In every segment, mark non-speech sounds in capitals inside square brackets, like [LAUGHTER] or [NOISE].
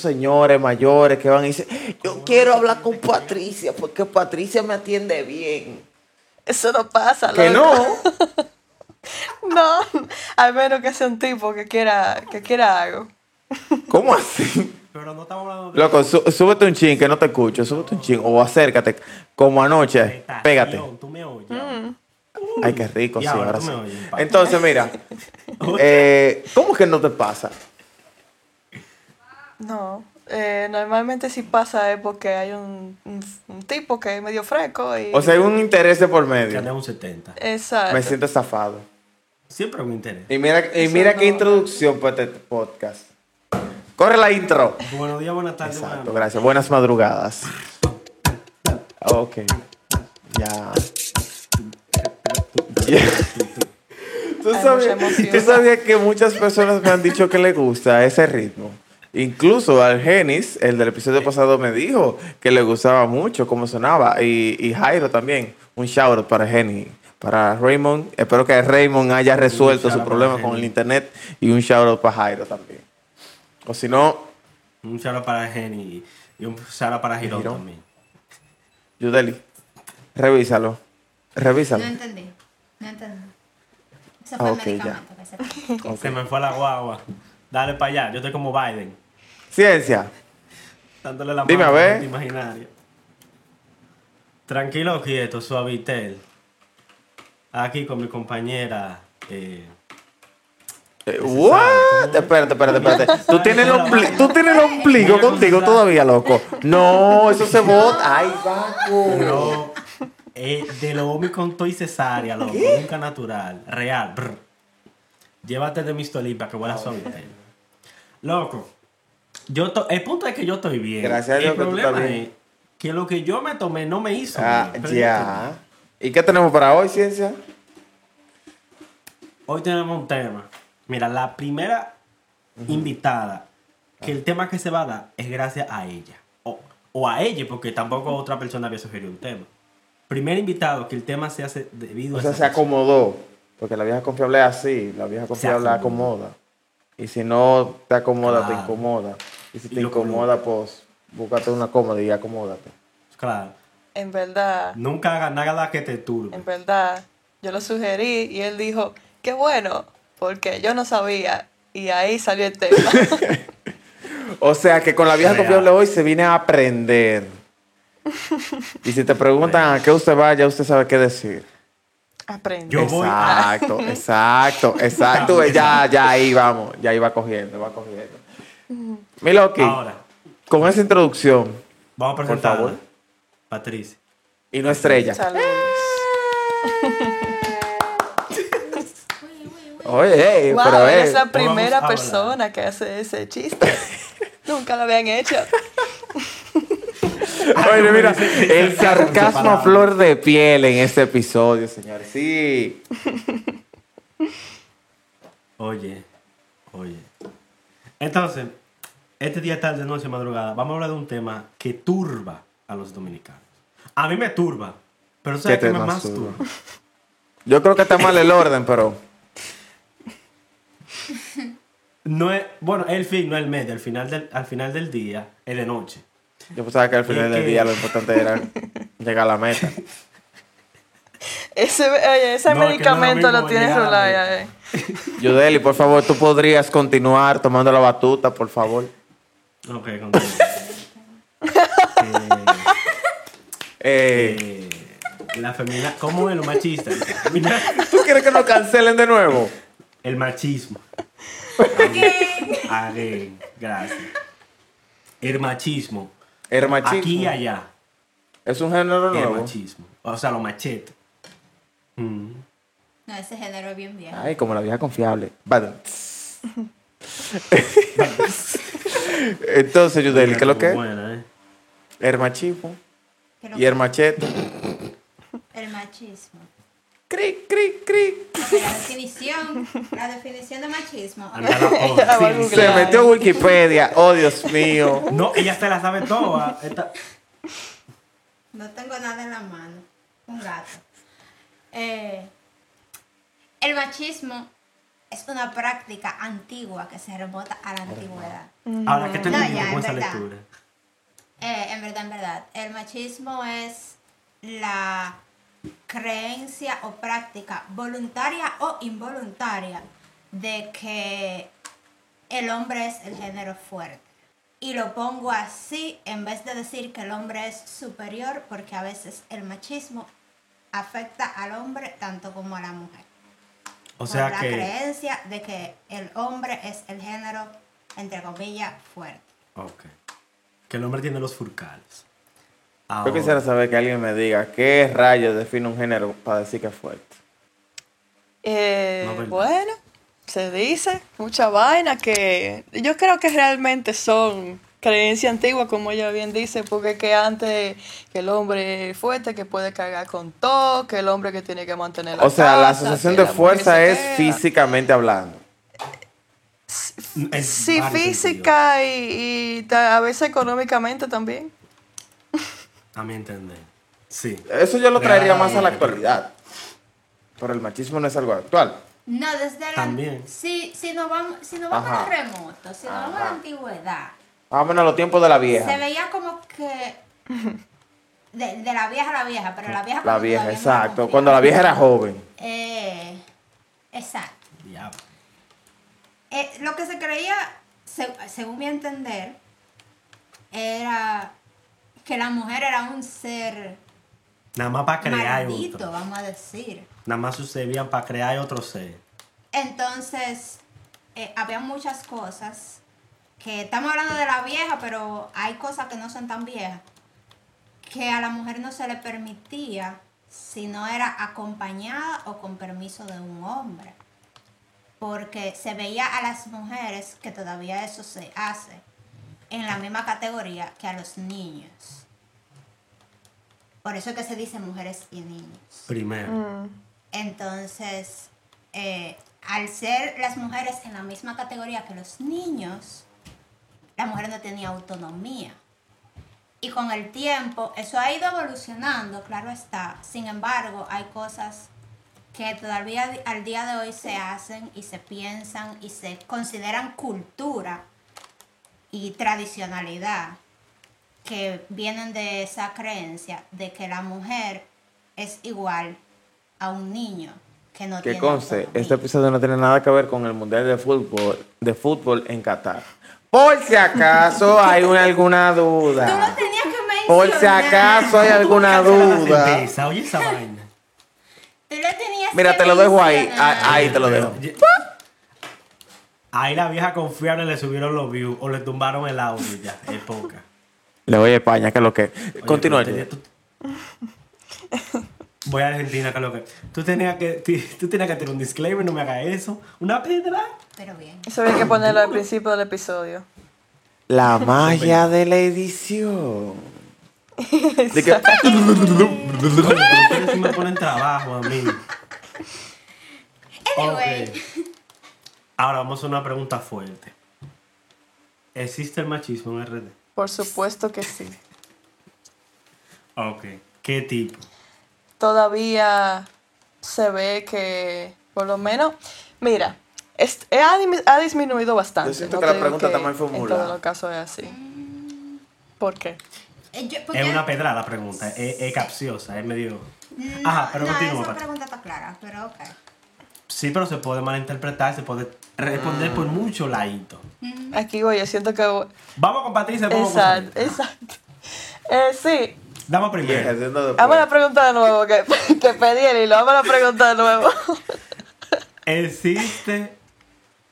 esos señores mayores que van y dicen, yo quiero hablar con Patricia porque Patricia me atiende bien. Eso no pasa, Que loco. no. [LAUGHS] No, al menos que sea un tipo que quiera, que quiera algo. [LAUGHS] ¿Cómo así? Pero no estamos hablando de Loco, sú- súbete un chin que no te escucho, súbete un chin o acércate como anoche, pégate. Tú me oyes. Ay, qué rico, Y sí, ahora sí. oyes. Entonces, mira, [LAUGHS] eh, ¿cómo que no te pasa? No, eh, normalmente si pasa es porque hay un, un, un tipo que es medio fresco y... O sea, hay un interés de por Que medio. anda en un 70. Exacto. Me siento estafado. Siempre hay un interés. Y mira, y Eso mira no- qué introducción para este podcast. Corre la intro. Buenos días, buenas tardes. Exacto, buenas gracias. Buenas madrugadas. Ok. Ya. ¿Tú, sabías, tú sabías que muchas personas me han dicho que le gusta ese ritmo. Incluso al Genis, el del episodio pasado, me dijo que le gustaba mucho cómo sonaba. Y, y Jairo también. Un shout out para Genis. Para Raymond. Espero que Raymond haya resuelto su out problema para con el internet. Y un shout out para Jairo también. O si no, Un shout para Jenny y un shout para Girón Girón. también. Yudeli, revísalo. Revísalo. No entendí. No entendí. Eso Ah, fue el ya. medicamento que se. Se me fue la guagua. Dale para allá. Yo estoy como Biden. Ciencia. Dándole la Dime, mano a ver. imaginaria. Tranquilo, quieto, suavitel. Aquí con mi compañera. Eh, Eh, what? Espérate, espérate, espérate. [LAUGHS] ¿Tú tienes el, ompli- ¿Tú tienes el ombligo contigo todavía, loco? No, eso se bota. Ay, Paco. pero eh, de lo Omicron y cesárea, loco. Nunca natural. Real. brr. Llévate de mi para que huela suavitel. Loco. Yo to- el punto es que yo estoy bien. Gracias a Dios El que tú problema estás bien. es que lo que yo me tomé no me hizo. Ah, bien, ya. ¿Y qué tenemos para hoy, ciencia? Hoy tenemos un tema. Mira, la primera invitada, que el tema que se va a dar es gracias a ella. O, o a ella, porque tampoco otra persona había sugerido un tema. Primer invitado, que el tema se hace debido O a sea, esa se persona. acomodó. Porque la vieja confiable es así. La vieja confiable acomoda. Y si no te acomoda, te incomoda. Y si Y te incomoda, pues búscate una cómoda y acomódate. Claro. En verdad, Nunca haga nada que te turbe. en verdad, yo lo sugerí y él dijo, qué bueno, porque yo no sabía. Y ahí salió el tema. [LAUGHS] O sea que con la vieja confiable hoy se viene a aprender. Y si te preguntan a qué usted va, ya usted sabe qué decir. Aprendí. Yo voy a- Exacto, [LAUGHS] exacto, exacto. Ya, ya ahí vamos, ya iba cogiendo, va cogiendo. Mi Loki, Ahora, con esa introducción, vamos a Por presentar favor. Patricia. y no estrella. Saludos. [LAUGHS] Oye, Wow, pero eh, es la primera persona que hace ese chiste. [LAUGHS] Nunca lo habían hecho. [LAUGHS] Oye, mira, el sarcasmo a flor de piel en este episodio, señores. Sí. [LAUGHS] Oye, oye. Entonces, este día tarde, noche, madrugada, vamos a hablar de un tema que turba a los dominicanos. A mí me turba, pero ¿sabes ¿Qué qué me más turba? turba? Yo creo que está mal el orden, pero No es, bueno, el fin, no el medio. Al final del, al final del día es de noche. Yo pensaba que al final del día lo importante era [LAUGHS] llegar a la meta. Ese, oye, ese No, no lo medicamento lo tiene llegar a la Rulaya. eh. Yudeli, por favor, tú podrías continuar tomando la batuta, por favor. Ok, continúa. [LAUGHS] Eh, Eh, la feminidad, ¿cómo es lo machista? ¿Tú quieres que nos cancelen de nuevo? el machismo. [LAUGHS] Again, gracias. El machismo. El machismo. Aquí y allá. Es un género El nuevo. machismo. O sea, los machetes. Mm. No, ese género es bien viejo. Ay, como la vieja confiable. [LAUGHS] Entonces, Yudeli, ¿qué es lo que es? ¿eh? El machismo y el machete. el machismo. Cri, cri, cri. La definición, la definición de machismo. [LAUGHS] Sí, googlear. Se metió Wikipedia. Oh, Dios mío. No, ella se la sabe toda. Esta- No tengo nada en la mano. Un gato. Eh, el machismo es una práctica antigua que se remonta a la antigüedad. Ahora, ¿qué te No, ya, con en esa verdad. lectura? Eh, en verdad, en verdad, el machismo es la creencia o práctica voluntaria o involuntaria de que el hombre es el género fuerte. Y lo pongo así en vez de decir que el hombre es superior porque a veces el machismo afecta al hombre tanto como a la mujer. O por sea la que... creencia de que el hombre es el género, entre comillas, fuerte. Ok. Que el hombre tiene los furcales. Yo Ahora, quisiera saber que alguien me diga qué rayos define un género para decir que es fuerte. Eh, bueno, se dice mucha vaina que yo creo que realmente son creencias antiguas, como ella bien dice, porque que antes que el hombre fuerte que puede cargar con todo, que el hombre que tiene que mantener la O sea, la asociación de la fuerza es queda. físicamente hablando. Sí, física y, a veces económicamente también. A mi entender. Sí. Eso yo lo traería más a la actualidad. Pero el machismo no es algo actual. No, desde la... También. Si, si nos vamos, si nos vamos Ajá. a remoto, si nos vamos a la antigüedad, Vámonos a los tiempos de la se vieja. veía como que... De, de la vieja a la vieja, pero la vieja... La vieja, era exacto. Cuando la vieja era joven. Eh, exacto. Diablo. Eh, lo que se creía, se- según mi entender, era que la mujer era un ser Nada más para crear maldito, otro. vamos a decir. Nada más sucedían para crear otro ser. Entonces, eh, había muchas cosas que estamos hablando de la vieja, pero hay cosas que no son tan viejas, que a la mujer no se le permitía si no era acompañada o con permiso de un hombre. Porque se veía a las mujeres, que todavía eso se hace, en la misma categoría que a los niños. Por eso es que se dice mujeres y niños. Primero. Entonces, eh, al ser las mujeres en la misma categoría que los niños, la mujer no tenía autonomía. Y con el tiempo, eso ha ido evolucionando, claro está. Sin embargo, hay cosas que todavía al día de hoy se hacen y se piensan y se consideran cultura y tradicionalidad que vienen de esa creencia de que la mujer es igual a un niño que no Que tiene conste, autonomía. este episodio no tiene nada que ver con el Mundial de Fútbol, de fútbol en Qatar. Por si acaso hay una, alguna Tú lo duda. tenías que mencionar. Por si acaso hay alguna duda. Oye esa vaina. Tú lo tenías Mira, que te lo dejo ahí. mencionar. Ah, Ahí te lo dejo. Ahí la vieja confiable le subieron los views o le tumbaron el audio ya. Es poca. Le voy a España, que es lo que. Oye, Continúa. tenía- tú- Voy a Argentina, que es lo que. Tú tenías que, tú tenías que tener un disclaimer, no me hagas eso. Una pedra. Pero bien. Eso había que ponerlo al principio del episodio. La magia de la edición. [LAUGHS] De que- ustedes sí me ponen trabajo a mí. Anyway. Ok. Ahora vamos a una pregunta fuerte. ¿Existe el machismo en RD? Por supuesto que sí. Ok. ¿Qué tipo? Todavía se ve que, por lo menos, mira, es- ha, ha disminuido bastante. Yo siento No que la pregunta que está mal formulada. En todos los casos es así. ¿Por qué? Eh, yo- porque- Es una pedra la pregunta. Es, es capciosa, es medio. No, Ajá, pero no, continúa. esa Pati. pregunta está clara, pero ok. Sí, pero se puede malinterpretar, se puede responder por mucho ladito. Aquí voy, yo siento que... Vamos con Patricia, vamos Exacto, con exacto. Eh, sí, Damos primero. Vamos a la pregunta de nuevo, que, [LAUGHS] que pedí el hilo. Vamos a la pregunta de nuevo. [LAUGHS] ¿Existe.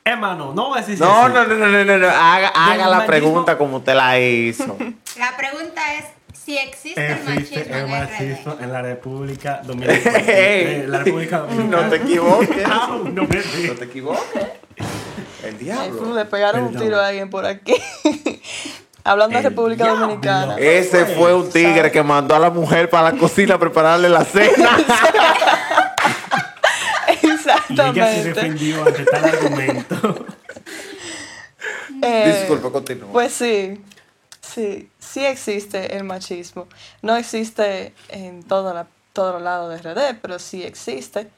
Hermano, no voy a decir si No, no, no, no, no, no. Haga, haga la pregunta como usted la hizo. [LAUGHS] La pregunta es si existe el Existe machismo el en machismo RD. en la República [LAUGHS] Dominicana. Eh, la República Dominicana. No te equivoques. [LAUGHS] No me No te equivoques. El diablo. Le pegaron un tiro a alguien por aquí. [LAUGHS] Hablando de El República diablo. Dominicana. Ese fue un tigre que mandó a la mujer para la cocina a prepararle la cena. Y ella se Exactamente. defendió ante tal argumento. Eh, Disculpa, continúa. Pues sí, sí, sí existe el machismo. No existe en todo la, todos los lados de RD, pero sí existe.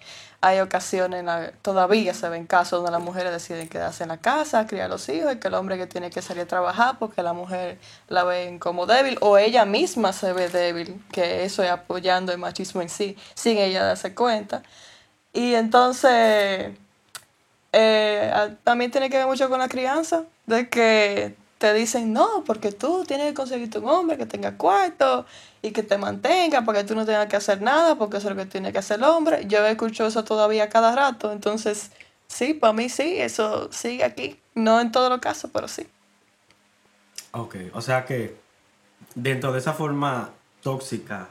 hay ocasiones, en la- todavía se ven casos donde las mujeres deciden quedarse en la casa, criar los hijos, y que el hombre que tiene que salir a trabajar porque la mujer la ven como débil, o ella misma se ve débil, que eso es apoyando el machismo en sí, sin ella darse cuenta. Y entonces, eh, también tiene que ver mucho con la crianza, de que te dicen, no, porque tú tienes que conseguirte un hombre que tenga cuarto y que te mantenga, para que tú no tengas que hacer nada, porque eso es lo que tiene que hacer el hombre. Yo escucho eso todavía cada rato, entonces, sí, para mí sí, eso sigue aquí. No en todos los casos, pero sí. Ok, o sea que dentro de esa forma tóxica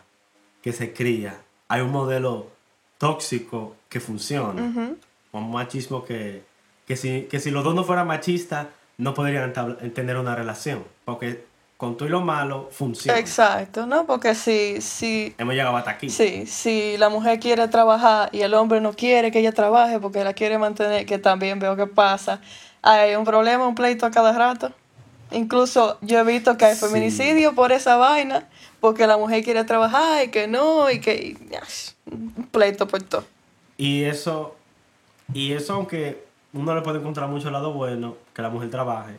que se cría, hay un modelo tóxico que funciona. Un machismo que, que, si, que si los dos no fueran machistas, no podrían entabla- tener una relación. Porque con todo y lo malo, funciona. Exacto, ¿no? Porque si, si, Hemos llegado hasta aquí. sí, si la mujer quiere trabajar y el hombre no quiere que ella trabaje porque la quiere mantener, que también veo que pasa, hay un problema, un pleito a cada rato. Incluso yo he visto que hay Sí. feminicidio por esa vaina, porque la mujer quiere trabajar y que no, y que y, un pleito por todo. Y eso, y eso aunque uno le puede encontrar mucho el lado bueno, que la mujer trabaje,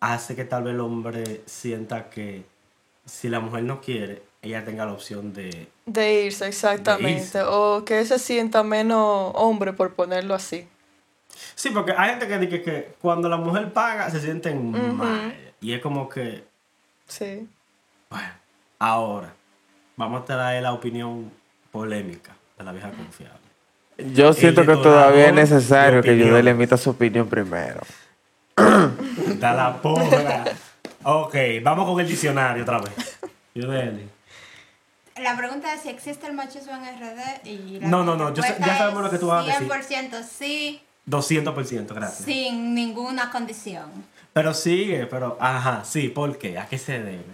hace que tal vez el hombre sienta que si la mujer no quiere, ella tenga la opción de... De irse, exactamente. irse. O que se sienta menos hombre, por ponerlo así. Sí, porque hay gente que dice que cuando la mujer paga se sienten mal. Y es como que, Sí. bueno, ahora vamos a traer la opinión polémica de la vieja confiable. Yo siento que todavía es necesario que opinión. Yudel emita su opinión primero. [COUGHS] Da la porra. ok, vamos con el diccionario otra vez. Yudeli. La pregunta es si existe el machismo en RD y la No, no, no, yo sé- ya sabemos lo que tú vas a decir. 100% sí, 200%, gracias. sin ninguna condición. Pero sigue, pero, ajá, sí, ¿por qué? ¿A qué se debe?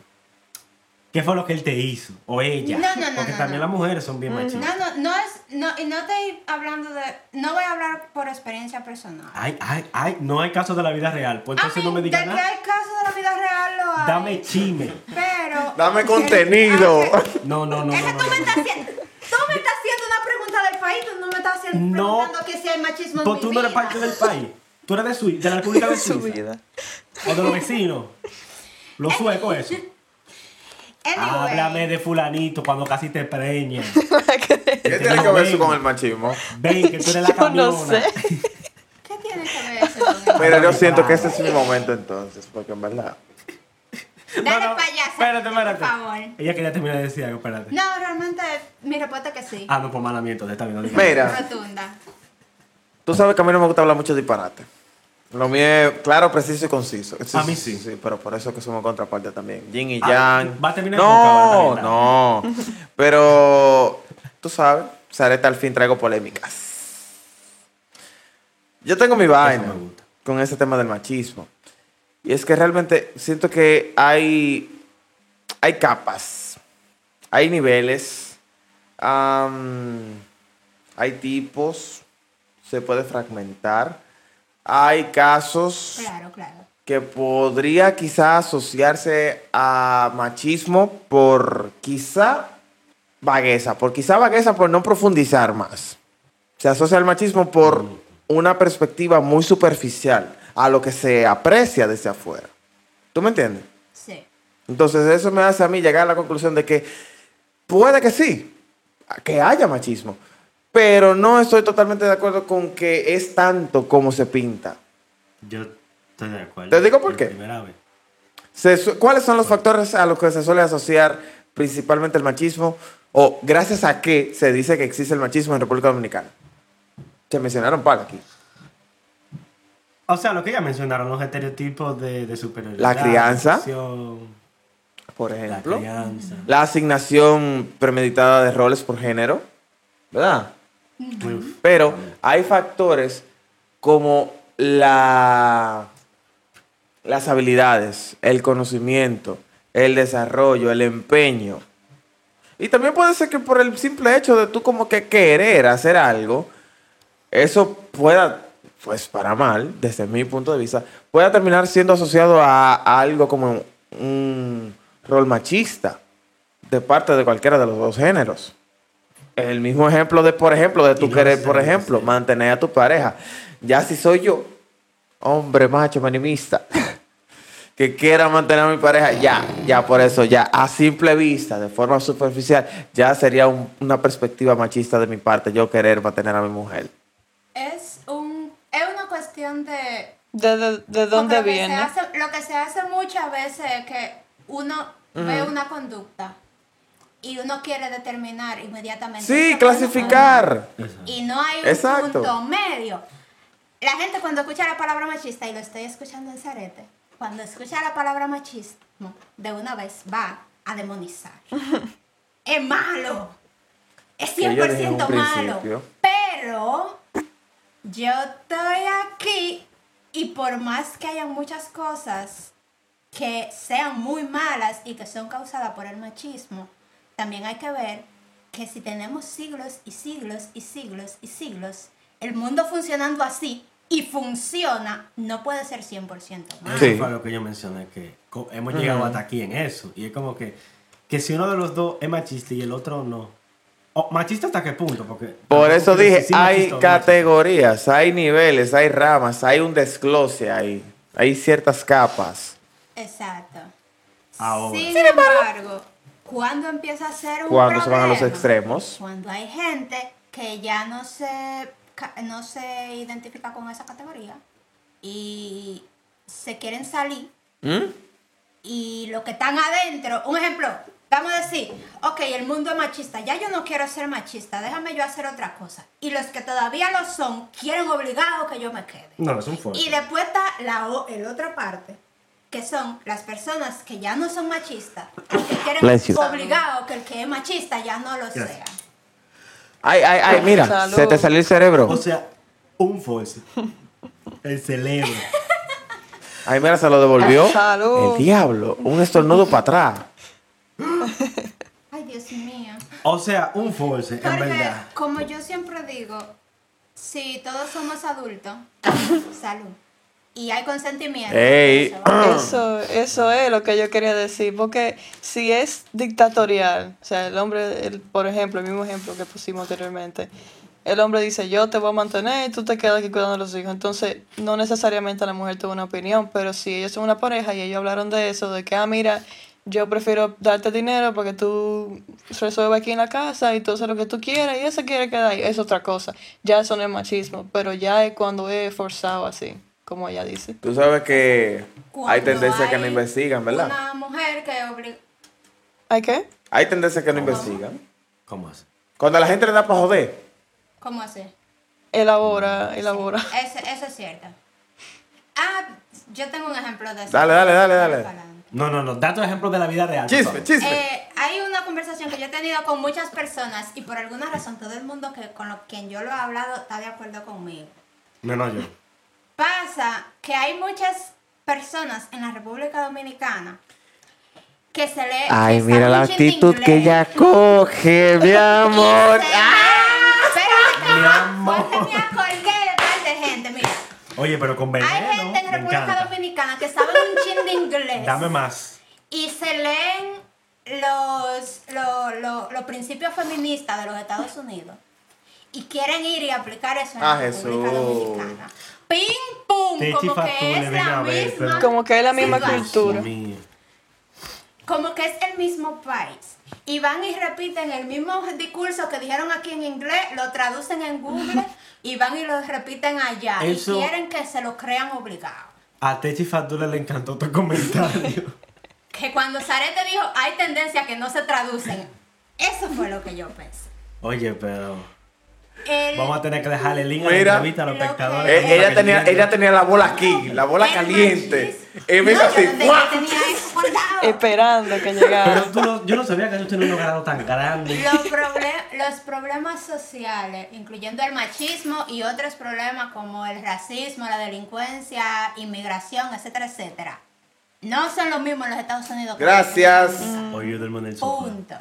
¿Qué fue lo que él te hizo? O ella. No, no, no, Porque no, también no. las mujeres son bien No, machistas. no, no es, no, y no estoy hablando de, no voy a hablar por experiencia personal. Ay, ay, ay, no hay casos de la vida real. Pues entonces no me digas de que nada. hay casos de la vida real lo hay. Dame chisme. Pero. [LAUGHS] Dame contenido. Ah. No, no, no. es que no, tú no, me no. estás haciendo. Tú me estás haciendo una pregunta del país, tú no me estás haciendo No. preguntando que si hay machismo en Pues mi tú no eres parte del país. Tú eres de, Sui- de la República de [LAUGHS] Su Suiza. O de los vecinos. Los suecos, eso. Anyway, Háblame de fulanito cuando casi te preñas. [LAUGHS] ¿Qué tiene que ver eso con el machismo? Ven, que tú eres la [LAUGHS] camiona. no sé. [LAUGHS] ¿Qué tiene que ver eso con el- Pero yo siento que este es mi momento entonces, porque en verdad. Dale No, no, payasa, Espérate, espérate. por favor. Ella quería terminar de decir algo, espérate. No, realmente mi respuesta es que sí. Ah, no, mala mía, entonces está bien. no. Mira, Rotunda. tú sabes que a mí no me gusta hablar mucho disparate. Lo mío es claro, preciso y conciso. A mí sí. Sí, pero por eso es que somos contraparte también. Yin y Ah, yang. va a terminar No, no. [LAUGHS] Pero tú sabes, Sareta al fin traigo polémicas. Yo tengo mi vaina con ese tema del machismo. Y es que realmente siento que hay, hay capas, hay niveles, hay tipos, se puede fragmentar. Hay casos Claro, claro. que podría quizá asociarse a machismo por quizá vagueza, por quizá vagueza por no profundizar más. Se asocia al machismo por una perspectiva muy superficial a lo que se aprecia desde afuera. ¿Tú me entiendes? Sí. Entonces eso me hace a mí llegar a la conclusión de que puede que sí, que haya machismo, pero no estoy totalmente de acuerdo con que es tanto como se pinta. Yo estoy de acuerdo. Te digo por qué. Primera vez. Se ¿Cuáles son los factores a los que se suele asociar principalmente el machismo? O gracias a qué se dice que existe el machismo en República Dominicana. Se mencionaron para aquí. O sea, lo que ya mencionaron, los estereotipos de, de superioridad. La crianza. Por La ejemplo, crianza. la asignación premeditada de roles por género, ¿verdad? Pero hay factores como la, las habilidades, el conocimiento, el desarrollo, el empeño. Y también puede ser que por el simple hecho de tú como que querer hacer algo, eso pueda, pues para mal, desde mi punto de vista, pueda terminar siendo asociado a algo como un rol machista de parte de cualquiera de los dos géneros. El mismo ejemplo de, por ejemplo, de tu no querer, sé, por no ejemplo, sé. mantener a tu pareja. Ya si soy yo, hombre macho manimista, [LAUGHS] que quiera mantener a mi pareja, ya, ya por eso, ya a simple vista, de forma superficial, ya sería un- una perspectiva machista de mi parte, yo querer mantener a mi mujer. Es, un, es una cuestión de... ¿De, de, de dónde viene? hace- lo que se hace muchas veces es que uno ve una conducta y uno quiere determinar inmediatamente. Sí, ¿esto es bueno o clasificar. Y no hay un Exacto. punto medio. La gente cuando escucha la palabra machista, y lo estoy escuchando en Zarete, cuando escucha la palabra machismo, de una vez va a demonizar. [LAUGHS] es malo. Es Que yo dije en un 100% malo. principio. Pero yo estoy aquí y por más que haya muchas cosas que sean muy malas y que son causadas por el machismo, también hay que ver que si tenemos siglos y siglos y siglos y siglos, el mundo funcionando así y funciona, no puede ser 100% malo. Sí. Eso fue lo que yo mencioné, que hemos llegado hasta aquí en eso. Y es como que, que si uno de los dos es machista y el otro no. O, ¿Machista hasta qué punto? Porque Por eso dije, hay machista. categorías, hay niveles, hay ramas, hay un desglose ahí, hay ciertas capas. Exacto. Ahora. Sin embargo, cuando empieza a ser un Cuando se van a los problema? extremos. Cuando hay gente que ya no se, no se identifica con esa categoría y se quieren salir ¿Mm? y lo que están adentro, un ejemplo, vamos a decir, ok, el mundo es machista, ya yo no quiero ser machista, déjame yo hacer otra cosa. Y los que todavía lo son, quieren obligado que yo me quede. No, es un fuerte. Y después está la, o- el otra parte, que son las personas que ya no son machistas, que quieren obligado que el que es machista ya no lo Gracias. sea. Ay, ay, ay, mira, Salud. se te salió el cerebro. O sea, un force. El cerebro. Ay, mira, se lo devolvió. [LAUGHS] Salud. El diablo, un estornudo para atrás. Ay, Dios mío. O sea, un force, en Porque, verdad. como yo siempre digo, si todos somos adultos, salud. Y hay consentimiento. Ey. eso va. [CLEARS THROAT] Eso, eso es lo que yo quería decir, porque si es dictatorial, o sea, el hombre, el- por ejemplo, el mismo ejemplo que pusimos anteriormente, el hombre dice, yo te voy a mantener y tú te quedas aquí cuidando a los hijos. Entonces, no necesariamente la mujer tuvo una opinión, pero si ellos son una pareja y ellos hablaron de eso, de que, ah, mira, yo prefiero darte dinero porque tú resuelves aquí en la casa y tú haces lo que tú quieras y ella se quiere quedar ahí, es otra cosa. Ya eso no es machismo, pero ya es cuando es forzado así, como ella dice. Tú sabes que hay tendencias que no investigan, ¿verdad? Una mujer que obliga. ¿Hay qué? Hay tendencias que no investigan. ¿Cómo así? Cuando a la gente le da para joder. ¿Cómo así? Elabora, elabora. Eso, eso es cierto. Ah, yo tengo un ejemplo de eso. Dale, dale, dale, dale. No, no, no. Datos ejemplos de la vida real. Chisme, chisme. Eh, hay una conversación que yo he tenido con muchas personas y por alguna razón todo el mundo que con lo, quien yo lo he hablado está de acuerdo conmigo. Menos yo. Pasa que hay muchas personas en la República Dominicana que se le Ay, que mira la actitud que ella coge, mi [LAUGHS] amor. se- ¡Ah! Espérate, Mi amor. porque me acordé de gente, mira. Oye, pero con veneno. Hay gente en República encanta. Dominicana que saben un chin de inglés Dame más. y se leen los, lo- lo- los principios feministas de los Estados Unidos y quieren ir y aplicar eso en Ah, la República Jesús. Dominicana. ¡Pim, pum! Como que Fatule, es la ver, misma. pero- Como que es la misma cultura. Como que es el mismo país. Y van y repiten el mismo discurso que dijeron aquí en inglés, lo traducen en Google [LAUGHS] y van y lo repiten allá. Eso- Y quieren que se lo crean obligado. A Techi Fatule le encantó tu comentario. [LAUGHS] Que cuando Zarete dijo, hay tendencias que no se traducen. Eso fue lo que yo pensé. Oye, pero. El- Vamos a tener que dejarle el link a la entrevista a los Lo que- espectadores. Ella, que tenía, ella tenía la bola aquí, la bola el caliente. machismo. Y me hizo No, así. yo no ¡guau! tenía eso guardado. Esperando que Pero llegara. tú no, yo no sabía que ellos tenían un grado tan grande. Los, proble- los problemas sociales, incluyendo el machismo y otros problemas como el racismo, la delincuencia, inmigración, etcétera, etcétera, no son los mismos en los Estados Unidos. que en Gracias. República Dominicana. Oye, yo duermo en el sofá. Punto.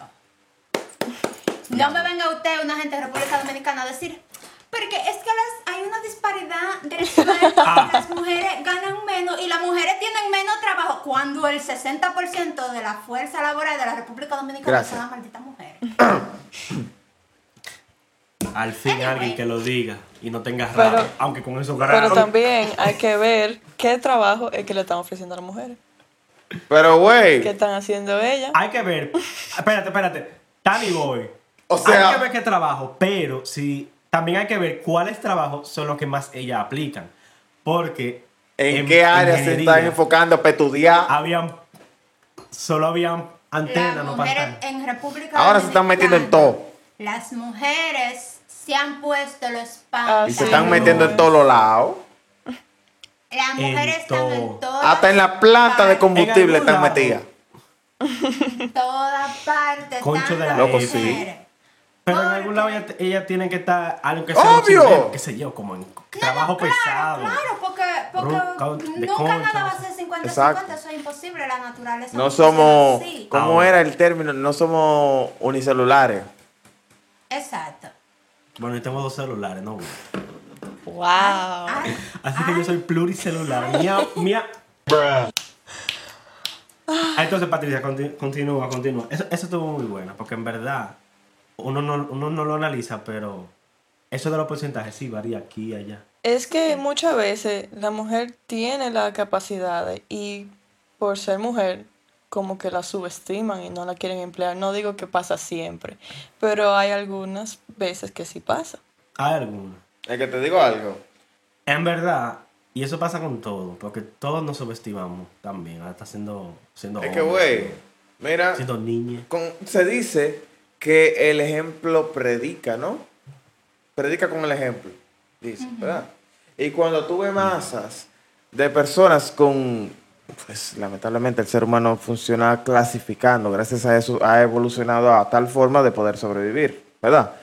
No me venga usted, una gente de República Dominicana, a decir, porque es que las, hay una disparidad sueldo, [LAUGHS] Ah. las mujeres ganan menos y las mujeres tienen menos trabajo, cuando el 60% de la fuerza laboral de la República Dominicana Gracias. son las malditas mujeres. Al fin Anyway. alguien que lo diga y no tenga Pero- rabo. Aunque con eso Pero grabo. también hay que ver qué trabajo es que le están ofreciendo a las mujeres. Pero, güey. ¿Qué están haciendo ellas? Hay que ver. Espérate, espérate. Tani Boy. O sea- Hay que ver qué trabajo, pero sí. También hay que ver cuáles trabajos son los que más ellas aplican. Porque. ¿En, qué área se están enfocando para estudiar? Habían. Solo habían antenas, Las no pantallas. en República Ahora se están metiendo en todo. Las mujeres se han puesto los pantalones. Y se están metiendo en todos los lados. Las mujeres están todo. en todas Hasta en la planta de combustible En están metidas. todas partes. Concho están de la las Loco, sí. Pero en algún lado ellas, ellas tienen que estar, aunque sea ¡Obvio! qué sé yo, como en trabajo claro, pesado. Claro, porque, porque count- nunca concha, nada va a ser 50-50, Exacto. eso es imposible, la naturaleza No somos, así. ¿cómo Ahora. era el término? No somos unicelulares. Exacto. Bueno, yo tengo dos celulares, no. ¡Wow! Ay, Así que yo soy pluricelular. Mía, mía. Ah, Entonces, Patricia, conti- continúa, continúa. Eso, eso estuvo muy bueno, porque en verdad uno no, uno no lo analiza, pero eso de los porcentajes sí varía aquí y allá. Es que muchas veces la mujer tiene la capacidad y por ser mujer como que la subestiman y no la quieren emplear. No digo que pasa siempre, pero hay algunas veces que sí pasa. Hay algunos. Es que te digo algo. En verdad, y eso pasa con todo, porque todos nos subestimamos también, hasta siendo, siendo Es que, hombres, güey, siendo- mira, siendo niñas. con- se dice que el ejemplo predica, ¿no? Predica con el ejemplo, dice, ¿verdad? Y cuando tú ves masas de personas con, pues lamentablemente el ser humano funciona clasificando, gracias a eso ha evolucionado a tal forma de poder sobrevivir, ¿verdad?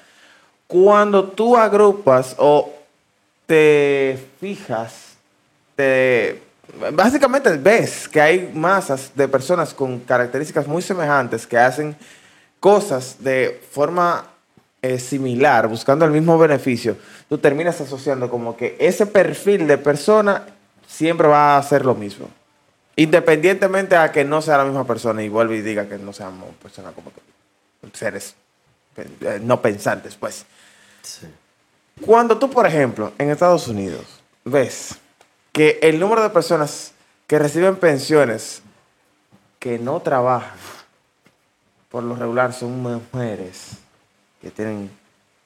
Cuando tú agrupas o te fijas, te, básicamente ves que hay masas de personas con características muy semejantes que hacen cosas de forma eh, similar, buscando el mismo beneficio, tú terminas asociando como que ese perfil de persona siempre va a hacer lo mismo. Independientemente a que no sea la misma persona y vuelve y diga que no seamos personas como que seres eh, no pensantes, pues. Sí. Cuando tú, por ejemplo, en Estados Unidos ves que el número de personas que reciben pensiones que no trabajan, por lo regular son mujeres que tienen,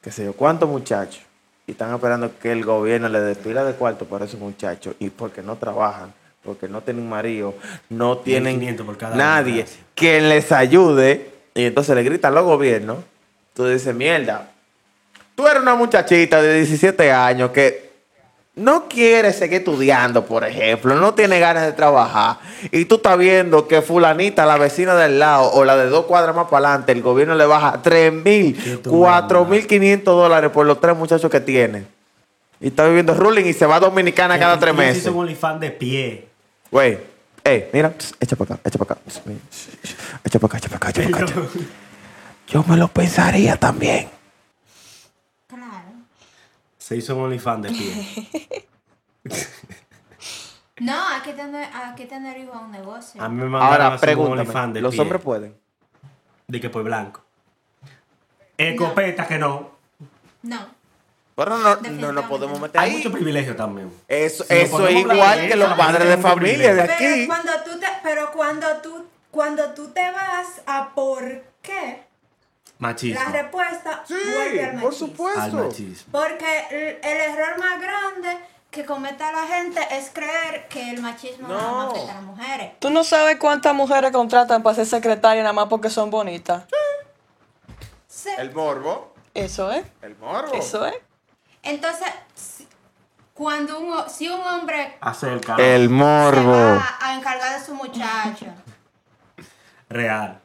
qué sé yo, cuántos muchachos y están esperando que el gobierno le dé pila de cuarto por esos muchachos y porque no trabajan, porque no tienen marido, no tienen 1500 por cada nadie que les ayude. Y entonces le gritan los gobiernos, tú dices, mierda, tú eres una muchachita de 17 años que no quiere seguir estudiando, por ejemplo, no tiene ganas de trabajar, y tú estás viendo que fulanita, la vecina del lado, o la de dos cuadras más para adelante, el gobierno le baja 3 mil, Qué tu 4 mil mamá. 500 dólares por los tres muchachos que tiene. Y está viviendo ruling y se va a Dominicana cada tres Yo meses. soy un OnlyFans de pie. Güey, ey, mira, pss, echa para acá, echa para acá. mira, Echa para acá, echa para acá, echa para acá. Yo me lo pensaría también. Se hizo un OnlyFans de pie. [LAUGHS] No, hay que tener, hay que tener hijo a un negocio. A mí me mandaron a Ahora, hacer un OnlyFans de ¿los pie. hombres pueden? De que por blanco. Escopeta que no. No. Pero no, no, no Definitivamente. podemos meter Hay ahí. mucho privilegio también. Eso, Si nos eso es a igual que los padres de familia de aquí. Pero cuando tú te, pero cuando tú, cuando tú te vas a por qué, Machismo. la respuesta Sí, vuelve al por supuesto. Al machismo. Porque el, el error más grande que comete la gente es creer que el machismo No. nada más afecta a las mujeres. ¿Tú no sabes cuántas mujeres contratan para ser secretaria nada más porque son bonitas? Sí. El morbo. Eso es, El morbo. eso es. Entonces, si- cuando un, si un hombre Acerca. El se morbo. va a encargar de su muchacho, Real.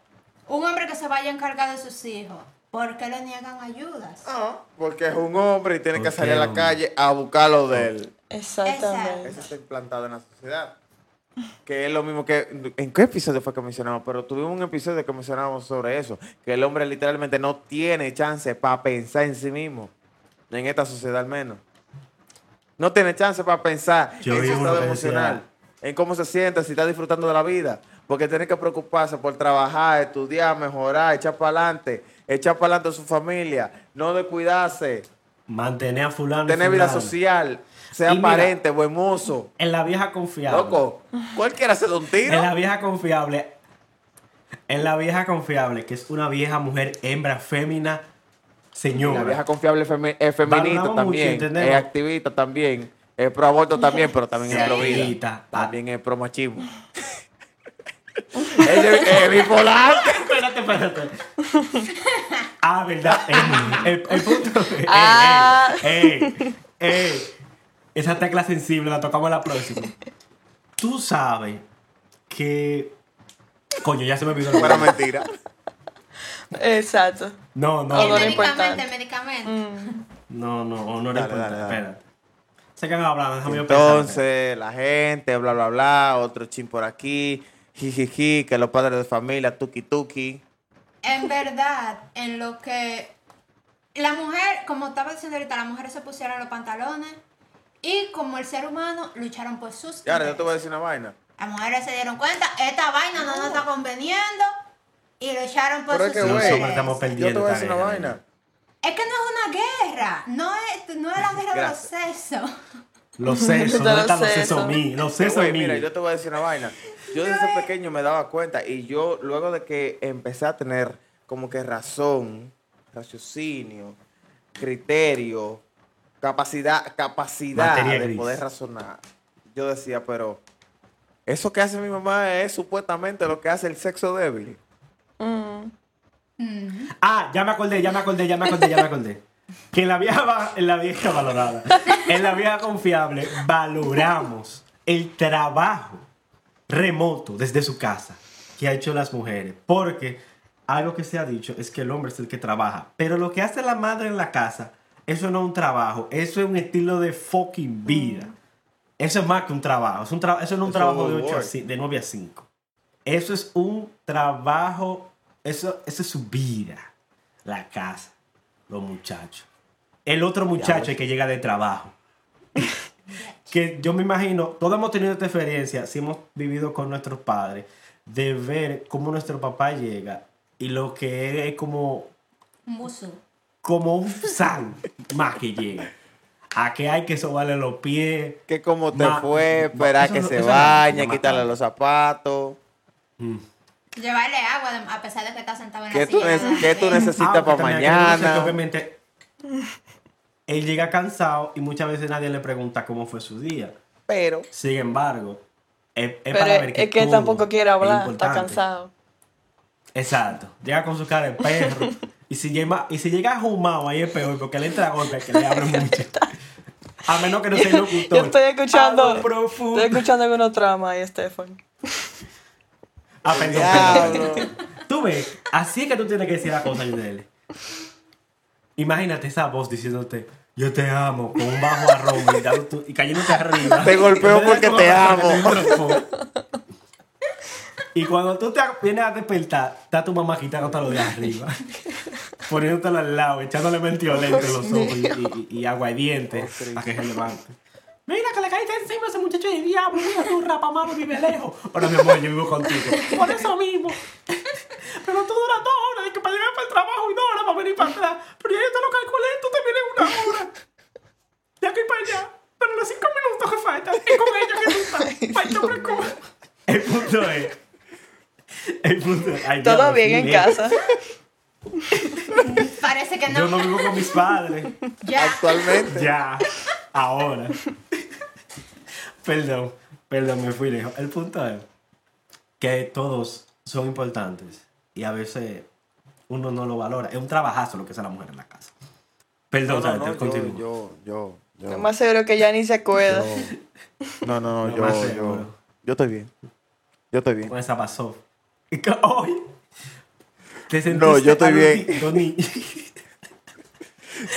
Un hombre que se vaya a encargar de sus hijos, ¿por qué le niegan ayudas? Ah, porque es un hombre y tiene que ¿Por salir a la calle a buscar lo de él. Exactamente. Eso está implantado en la sociedad. Que es lo mismo que. ¿En qué episodio fue que mencionamos? Pero tuvimos un episodio que mencionamos sobre eso. Que el hombre literalmente no tiene chance para pensar en sí mismo. En esta sociedad al menos. No tiene chance para pensar Yo en vi su estado emocional. En cómo se siente, si está disfrutando de la vida. porque tiene que preocuparse por trabajar, estudiar, mejorar, echar para adelante, echar para adelante a su familia, no descuidarse, Mantener a fulano. tener vida social, Y mira- aparente, buen mozo. En la vieja confiable. Loco, cualquiera se da un tiro. En la vieja confiable. En la vieja confiable, que es una vieja mujer, hembra, fémina, señora. La vieja confiable femi- es feminista Valoramos mucho, también, es activista también, es pro aborto [LAUGHS] también, pero también es pro vida. También es pro machismo. [LAUGHS] Es es bipolar. [LAUGHS] espérate, espérate. Ah, verdad. El, el- el punto. Ey, Ah. ey, ey, ey. Esa tecla sensible la tocamos la próxima. Tú sabes que. Coño, ya se me olvidó. que- mentira. Exacto. No, no. No, lo medicamento, importante. medicamento. no, no, no era Dale, importante. dale, dale. Espérate. Sé que han hablado, déjame yo pensar. Entonces, la gente, bla, bla, bla, otro chin por aquí, jijiji, que los padres de familia, tuki tuki. En verdad, en lo que la mujer, como estaba diciendo ahorita, las mujeres se pusieron los pantalones y como el ser humano lucharon por sus Y ahora yo te voy a decir una vaina. Las mujeres se dieron cuenta, esta vaina no nos está conveniendo y lucharon por Pero es sus que, güey. Yo te voy a decir una vaina. Es que no es una guerra, no es, no es la guerra Gracias. de los sexos. Los sesos, De ¿dónde los están los sesos. sesos míos? Los sesos Güey, mira, yo te voy a decir una vaina. Yo desde pequeño me daba cuenta y yo luego de que empecé a tener como que razón, raciocinio, criterio, capacidad, capacidad Materia de gris. poder razonar, yo decía, pero eso que hace mi mamá es supuestamente lo que hace el sexo débil. Mm. Ah, ya me acordé, ya me acordé, ya me acordé, ya me acordé. [LAUGHS] Que en la vieja, va- en la vieja valorada, en la vieja confiable, valoramos el trabajo remoto desde su casa que ha hecho las mujeres. Porque algo que se ha dicho es que el hombre es el que trabaja. Pero lo que hace la madre en la casa, eso no es un trabajo, eso es un estilo de fucking vida. Eso es más que un trabajo. Es un tra- eso no es un Eso trabajo de, es 8 a de 9 a 5. Eso es un trabajo, eso, eso es su vida. La casa, los muchachos. El otro muchacho el que llega de trabajo. [LAUGHS] que yo me imagino, todos hemos tenido esta experiencia, si hemos vivido con nuestros padres, de ver cómo nuestro papá llega y lo que es como Un buzo. como un san más que llega. A que hay que sobarle los pies. Que como te Ma- fue, eso que no- se bañe, no quitarle los zapatos. Llevarle agua a pesar de que está sentado en ¿Qué la tú, silla. neces- qué tú necesitas Aunque para mañana? obviamente él llega cansado y muchas veces nadie le pregunta cómo fue su día. Pero Sin embargo, es, es Pero para ver que es que todo tampoco quiere es hablar, está importante. cansado. Exacto. Llega con su cara de perro. y, si llega, y si llega jumado, ahí es peor, porque le entra golpe que le hable [LAUGHS] mucho. A menos que no sea locutor. Yo estoy escuchando, Algo profundo. estoy escuchando algunos traumas ahí, Stefan. Ah, perdón. Tú ves, así es que tú tienes que decir la cosa, Yudeli. Imagínate esa voz diciéndote, yo te amo, con un bajo aroma y, tu- y cayéndote arriba. Te golpeo porque te amo. Y cuando tú te vienes a despertar, está tu mamá quitándote de arriba. Poniéndotelo al lado, echándole mentiolento en los ojos y, y, y, y aguardiente para que se levante. Mira que le caíste encima a ese muchacho de diablo, mira tu rapamano vive lejos. Ahora mi amor, yo vivo contigo. Por eso mismo. Pero tú duras dos horas y que para llegar para el trabajo y dos horas para venir para atrás. Pero ya yo te lo calculé, tú te vienes una hora. De aquí para allá. Pero los cinco minutos que faltan es con ella que tú estás. Precoz. [LAUGHS] El punto es. El punto es. ay, Todo bien en sí, casa. Parece que Yo no. no vivo con mis padres. Ya. actualmente. Ya. Ahora. Perdón. Perdón, me fui lejos. El punto es que todos son importantes y a veces uno no lo valora. Es un trabajazo lo que hace la mujer en la casa. Perdón, No, no, Santiago, no, continúa. yo, yo, yo, Lo yo, más seguro que ya ni se acuerda. No, no, no, yo, yo, yo estoy bien. Yo estoy bien. Con esa pasó. [LAUGHS] Hoy. ¿Te sentiste No, yo estoy bien.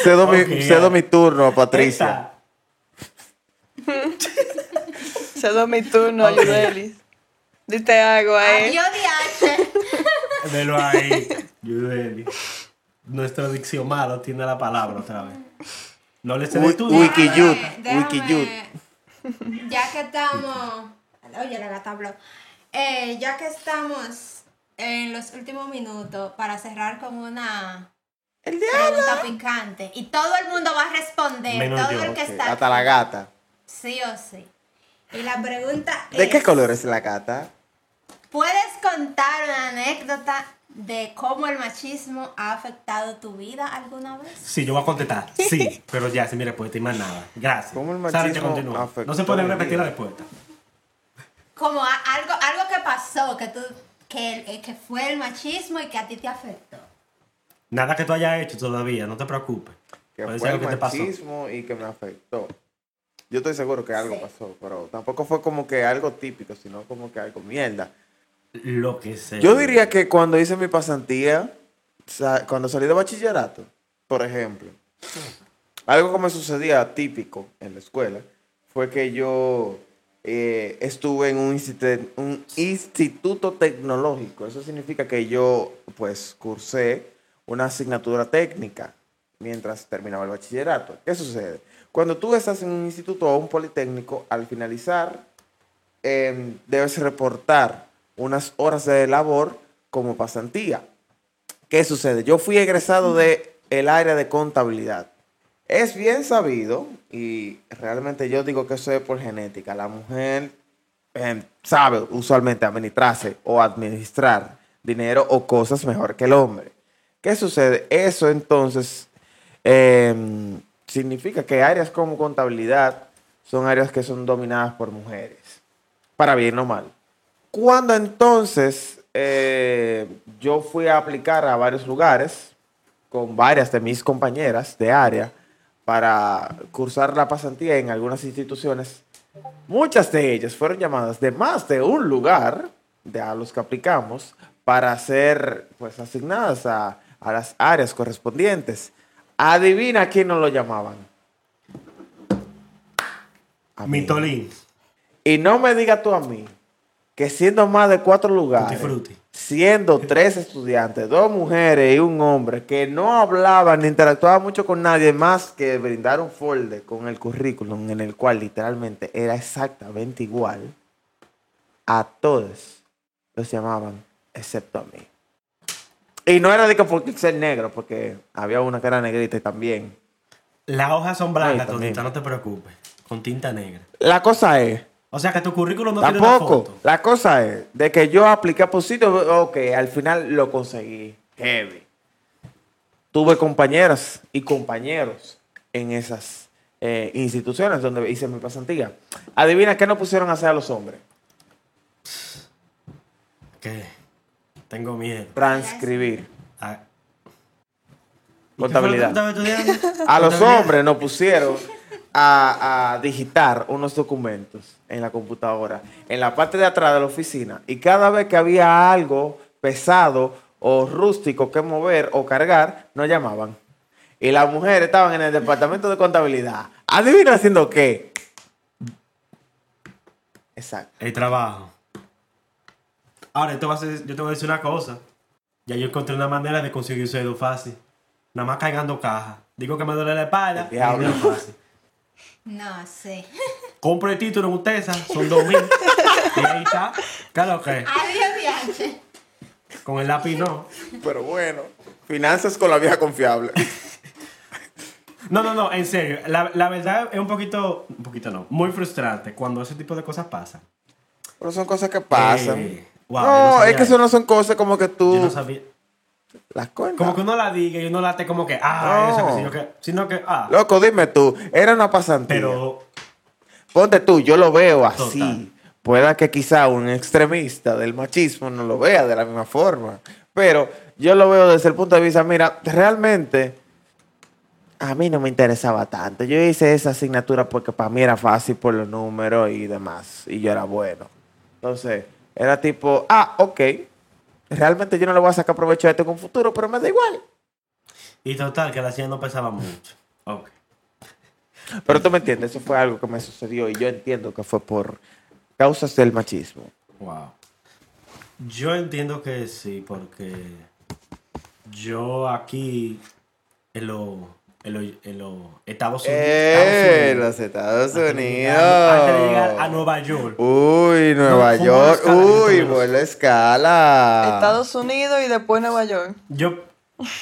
Cedo, mi, ya. cedo mi turno, Patricia. Esta- Cedo mi turno, Ok. Yudelis. Diste algo ahí. Adiós, DH. Velo ahí. Yudeli. Nuestro dicción malo tiene la palabra otra vez. No le cedes tu Wikiyut, Wikiyut. Ya que estamos. Oye, la gata habló. eh, ya que estamos en los últimos minutos, para cerrar con una pregunta picante. Y todo el mundo va a responder, Menos todo yo, el que Ok, está Hasta la aquí. gata. Sí o sí. Y la pregunta ¿De es... qué color es la gata? ¿Puedes contar una anécdota de cómo el machismo ha afectado tu vida alguna vez? Sí, yo voy a contestar. [LAUGHS] Sí, pero ya, es mi respuesta y más nada. Gracias. ¿Cómo el machismo afectó No se puede repetir la respuesta. Como a- algo, algo que pasó, que tú, que, eh, que fue el machismo y que a ti te afectó. Nada que tú hayas hecho todavía, no te preocupes. Que Puede fue ser el que te pasó. machismo y que me afectó. Yo estoy seguro que algo pasó, pero tampoco fue como que algo típico, sino como que algo mierda. Lo que sea. Yo diría que cuando hice mi pasantía, sa- cuando salí de bachillerato, por ejemplo, algo que me sucedía típico en la escuela fue que yo eh, estuve en un, un instituto tecnológico. Eso significa que yo, pues, cursé una asignatura técnica mientras terminaba el bachillerato. ¿Qué sucede? Cuando tú estás en un instituto o un politécnico, al finalizar, eh, debes reportar unas horas de labor como pasantía. ¿Qué sucede? Yo fui egresado de el área de contabilidad. Es bien sabido, y realmente yo digo que eso es por genética. La mujer eh, sabe usualmente administrarse o administrar dinero o cosas mejor que el hombre. ¿Qué sucede? Eso entonces eh, significa que áreas como contabilidad son áreas que son dominadas por mujeres, para bien o mal. Cuando entonces eh, yo fui a aplicar a varios lugares con varias de mis compañeras de área para cursar la pasantía en algunas instituciones, muchas de ellas fueron llamadas de más de un lugar de a los que aplicamos para ser pues asignadas a, a las áreas correspondientes. Adivina quién nos lo llamaban. A mí. Mitolín. Y no me digas tú a mí que siendo más de cuatro lugares, frutti. siendo tres estudiantes, dos mujeres y un hombre que no hablaban ni interactuaban mucho con nadie más que brindar un folder con el currículum en el cual literalmente era exactamente igual, a todos los llamaban excepto a mí. Y no era de que por ser negro, porque había una que era negrita y también. Las hojas son Ay, blancas, también. todita, no te preocupes. Con tinta negra. La cosa es, O sea que tu currículum no tiene una Tampoco. foto. La cosa es de que yo apliqué por sitio, ok, al final lo conseguí. Heavy. Tuve compañeras y compañeros en esas eh, instituciones donde hice mi pasantía. Adivina qué nos pusieron a hacer a los hombres. ¿Qué? Tengo miedo. Transcribir. Ah. Contabilidad. A los hombres nos pusieron a, a digitar unos documentos en la computadora, en la parte de atrás de la oficina. Y cada vez que había algo pesado o rústico que mover o cargar, nos llamaban. Y las mujeres estaban en el departamento de contabilidad. ¿Adivina haciendo qué? Exacto. El trabajo. Ahora, yo te, voy a hacer- yo te voy a decir una cosa. Ya yo encontré una manera de conseguir sueldo fácil. Nada más cargando caja. Digo que me duele la espalda. Y fácil. No sé. [LAUGHS] Compro el título en un Tesa, son dos mil. [LAUGHS] y ahí está. Claro que Adiós, viaje. con el lápiz no. Pero bueno, finanzas con la vieja confiable. [LAUGHS] No, no, no, en serio. La, la verdad es un poquito, un poquito no, muy frustrante cuando ese tipo de cosas pasan. Pero son cosas que pasan. Eh, wow, no, es que eso no son cosas como que tú Yo no sabía. las cuentas. Como que uno la diga y uno la te como que, ah, No. eso, sino que, sino que, ah. Loco, dime tú, era una pasantía. Pero, Ponte tú, yo lo veo así. Total. Pueda que quizá un extremista del machismo no lo vea de la misma forma. Pero yo lo veo desde el punto de vista, mira, realmente a mí no me interesaba tanto. Yo hice esa asignatura porque para mí era fácil por los números y demás. Y yo era bueno. Entonces, era tipo, ah, ok. Realmente yo no le voy a sacar provecho a esto en un futuro, pero me da igual. y total, que la silla no pesaba mucho. Ok. Pero tú me entiendes, eso fue algo que me sucedió y yo entiendo que fue por causas del machismo. Wow. Yo entiendo que sí, porque yo aquí, en lo, en los, en Estados Unidos. Eh, Estados Unidos. los Estados Antes de llegar- Antes de llegar a Unidos. Nueva York. Uy, Nueva York. escala, Uy, vuelo a escala. Estados Unidos y después Nueva York. Yo,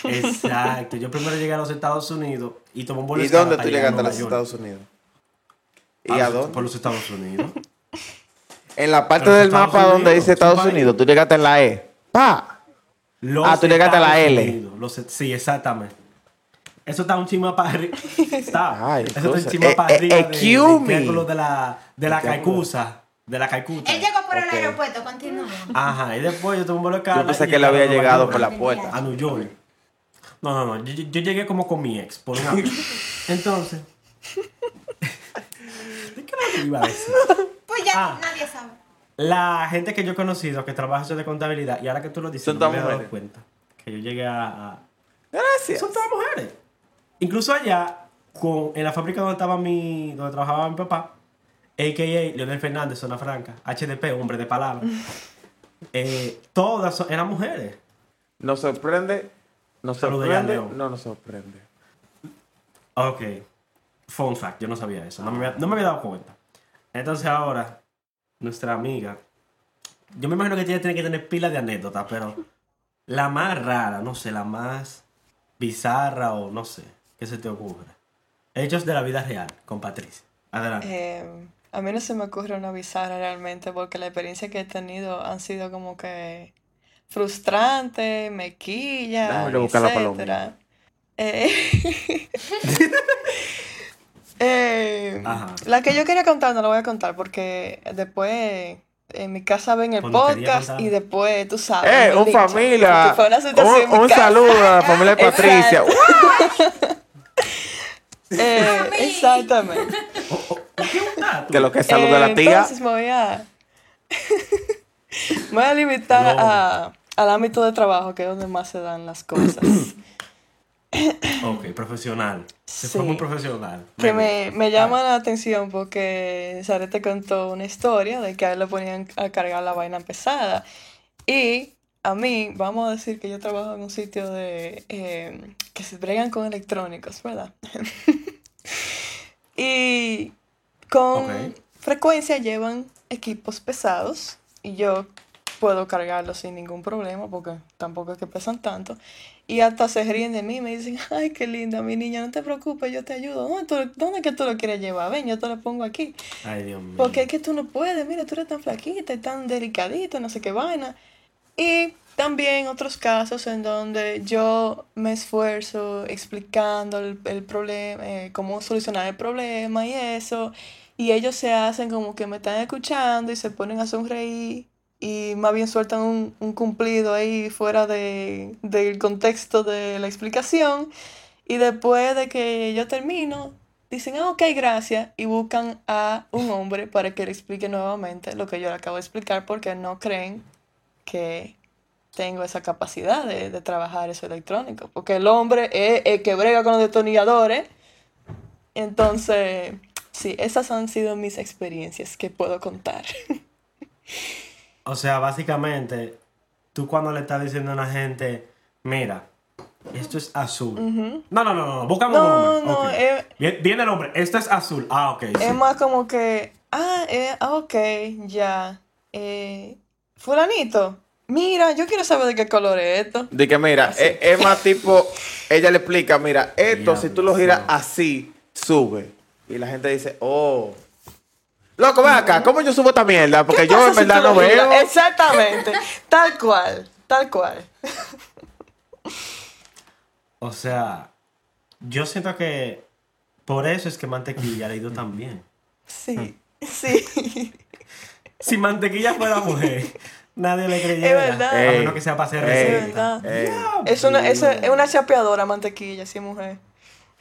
exacto. Yo primero llegué a los Estados Unidos y tomé un vuelo ¿Y de escala dónde tú llegaste a los York. Estados Unidos? ¿Y Ah, a dónde? Por los Estados Unidos. [LAUGHS] En la parte del Estados mapa donde Unidos, dice Estados. Unidos, tú llegaste en la E. ¡Pa! Los Ah, tú llegaste a la L. Unidos, los- sí, exactamente. Eso está un chisme para arriba. [LAUGHS] Está. Ay, Eso está un Eh, para eh, arriba. de- del me. triángulo de la, de la caicusa. De la caicuta. Él llegó por el aeropuerto, continúa. Ajá, y después yo tomé un vuelo de Yo pensé que él había llegado York, por la puerta. A New York. No, no, no. Yo, llegué como con mi ex, por un avión. [LAUGHS] Entonces. [LAUGHS] ¿De qué que iba a decir? Pues ya Ah. nadie sabe. La gente que yo he conocido que trabaja de contabilidad, y ahora que tú lo dices, Son no todas me he dado cuenta que yo llegué a- a, Gracias. son todas mujeres. Incluso allá, con, en la fábrica donde estaba mi, donde trabajaba mi papá, a.k.a. Leonel Fernández, Zona Franca, HDP, hombre de palabra, [LAUGHS] eh, todas son- eran mujeres. Nos sorprende. Nos sorprende. No nos sorprende. Ok. Fun fact, yo no sabía eso, no me, había- no me había dado cuenta. Entonces ahora, nuestra amiga, yo me imagino que ella tiene que tener pilas de anécdotas, pero la más rara, no sé, la más bizarra o no sé, ¿qué se te ocurre? Hechos de la vida real, con Patricia. Adelante. Eh, a mí no se me ocurre una bizarra realmente porque la experiencia que he tenido han sido como que frustrante, mequilla, Déjame buscar la etcétera. Eh, [LAUGHS] eh, Ajá. la que yo quería contar no la voy a contar porque después en mi casa ven el Cuando podcast y después tú sabes. ¡Eh, un familia! porque fue una situación en Un, mi un casa. saludo a la familia de [LAUGHS] Patricia. [LAUGHS] Eh, exactamente. [LAUGHS] ¿Qué un dato? Que lo que saluda a Eh, la tía. Entonces me voy a. [LAUGHS] me voy a limitar No. a, al ámbito de trabajo, que es donde más se dan las cosas. [COUGHS] Ok, profesional. Se fue muy profesional. que me, me llama la atención porque Sare te contó una historia de que a él le ponían a cargar la vaina pesada. Y a mí, vamos a decir que yo trabajo en un sitio de eh, que se bregan con electrónicos, ¿verdad? [LAUGHS] y con frecuencia llevan equipos pesados y yo puedo cargarlos sin ningún problema porque tampoco es que pesan tanto. Y hasta se ríen de mí, me dicen, ay, qué linda, mi niña, no te preocupes, yo te ayudo. ¿Dónde, tú- dónde es que tú lo quieres llevar? Ven, yo te lo pongo aquí. Ay, Dios mío. Porque es que tú no puedes, mira, tú eres tan flaquita y tan delicadita, no sé qué vaina. Y también otros casos en donde yo me esfuerzo explicando el, problema, eh, cómo solucionar el problema y eso. Y ellos se hacen como que me están escuchando y se ponen a sonreír y más bien sueltan un, un cumplido ahí fuera de, del contexto de la explicación. Y después de que yo termino, dicen, ah, ok, gracias, y buscan a un hombre para que le explique nuevamente lo que yo le acabo de explicar porque no creen que tengo esa capacidad de, de trabajar eso electrónico. Porque el hombre es el que brega con los destornilladores. Entonces, sí, esas han sido mis experiencias que puedo contar. O sea, básicamente, tú cuando le estás diciendo a una gente, mira, esto es azul. No, no, no, no, buscamos un No, hombre. no, Ok. eh, Viene, viene el hombre, esto es azul. Ah, ok. sí. Es más como que, ah, eh, ah, ok, ya. Eh, fulanito, mira, yo quiero saber de qué color es esto. De que mira, es, es más tipo, [LAUGHS] ella le explica, mira, esto si tú lo giras así, sube. Y la gente dice, oh. Loco, ven acá, ¿cómo yo subo esta mierda? Porque ¿Qué yo en si verdad no veo. Exactamente, [LAUGHS] tal cual, tal cual. O sea, yo siento que por eso es que Mantequilla le ha ido tan bien. Sí, sí. Si Mantequilla fuera [LAUGHS] mujer, nadie le creyera. Es verdad. A menos que sea para hacer Es ey. Es una, es, es una chapeadora mantequilla, sí, mujer.